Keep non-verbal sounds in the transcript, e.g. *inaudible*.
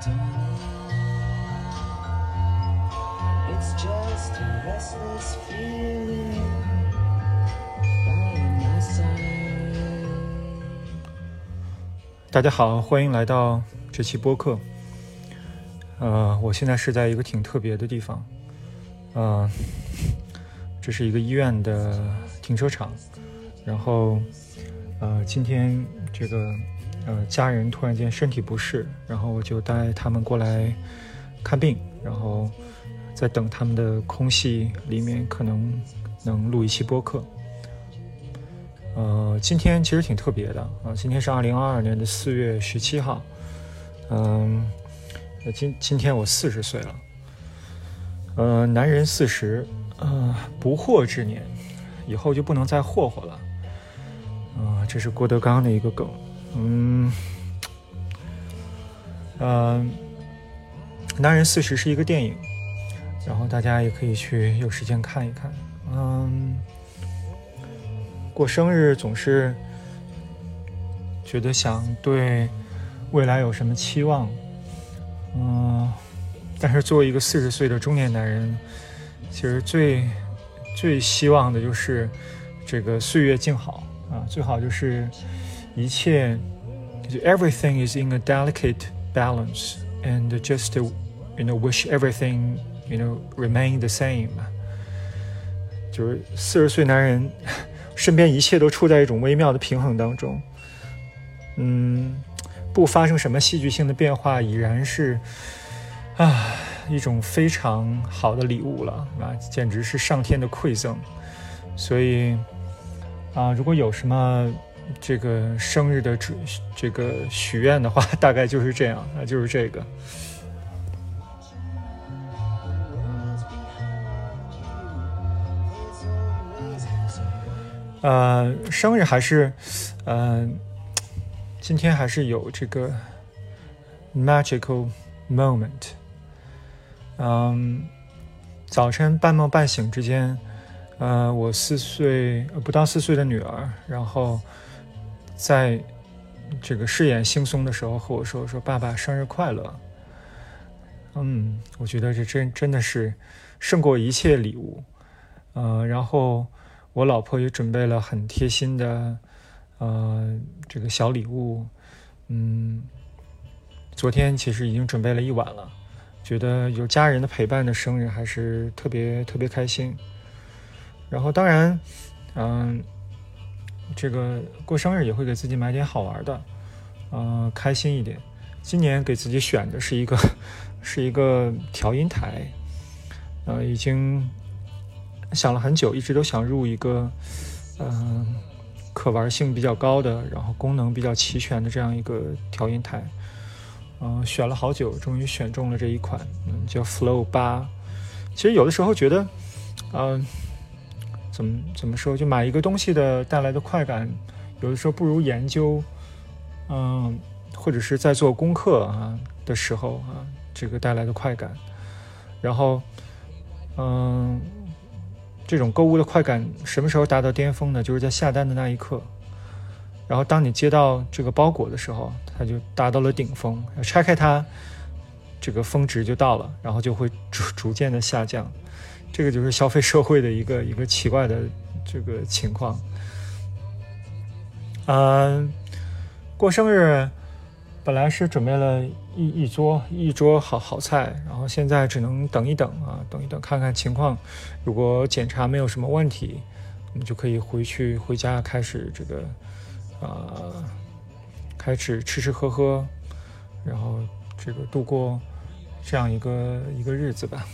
大家好，欢迎来到这期播客。呃，我现在是在一个挺特别的地方，呃，*laughs* 这是一个医院的停车场，然后，呃，今天这个呃家人突然间身体不适，然后我就带他们过来看病，然后在等他们的空隙里面，可能能录一期播客。呃，今天其实挺特别的啊，今天是二零二二年的四月十七号，嗯，今今天我四十岁了，呃，男人四十，呃，不惑之年，以后就不能再霍霍了，啊、这是郭德纲的一个梗，嗯，呃，男人四十是一个电影，然后大家也可以去有时间看一看，嗯。过生日总是觉得想对未来有什么期望，嗯，但是作为一个四十岁的中年男人，其实最最希望的就是这个岁月静好啊，最好就是一切就 everything is in a delicate balance and just you know wish everything you know remain the same，就是四十岁男人。身边一切都处在一种微妙的平衡当中，嗯，不发生什么戏剧性的变化，已然是啊一种非常好的礼物了啊，简直是上天的馈赠。所以啊，如果有什么这个生日的这这个许愿的话，*laughs* 大概就是这样那，就是这个。呃，生日还是，呃，今天还是有这个 magical moment。嗯，早晨半梦半醒之间，呃，我四岁不到四岁的女儿，然后在这个饰演惺忪的时候和我说：“说爸爸生日快乐。”嗯，我觉得这真真的是胜过一切礼物。呃，然后。我老婆也准备了很贴心的，呃，这个小礼物，嗯，昨天其实已经准备了一晚了，觉得有家人的陪伴的生日还是特别特别开心。然后当然，嗯，这个过生日也会给自己买点好玩的，呃，开心一点。今年给自己选的是一个 *laughs* 是一个调音台，呃，已经。想了很久，一直都想入一个，嗯，可玩性比较高的，然后功能比较齐全的这样一个调音台，嗯，选了好久，终于选中了这一款，嗯，叫 Flow 八。其实有的时候觉得，嗯，怎么怎么说，就买一个东西的带来的快感，有的时候不如研究，嗯，或者是在做功课啊的时候啊，这个带来的快感。然后，嗯。这种购物的快感什么时候达到巅峰呢？就是在下单的那一刻，然后当你接到这个包裹的时候，它就达到了顶峰。拆开它，这个峰值就到了，然后就会逐逐渐的下降。这个就是消费社会的一个一个奇怪的这个情况。嗯，过生日。本来是准备了一一桌一桌好好菜，然后现在只能等一等啊，等一等看看情况。如果检查没有什么问题，我们就可以回去回家开始这个，呃，开始吃吃喝喝，然后这个度过这样一个一个日子吧。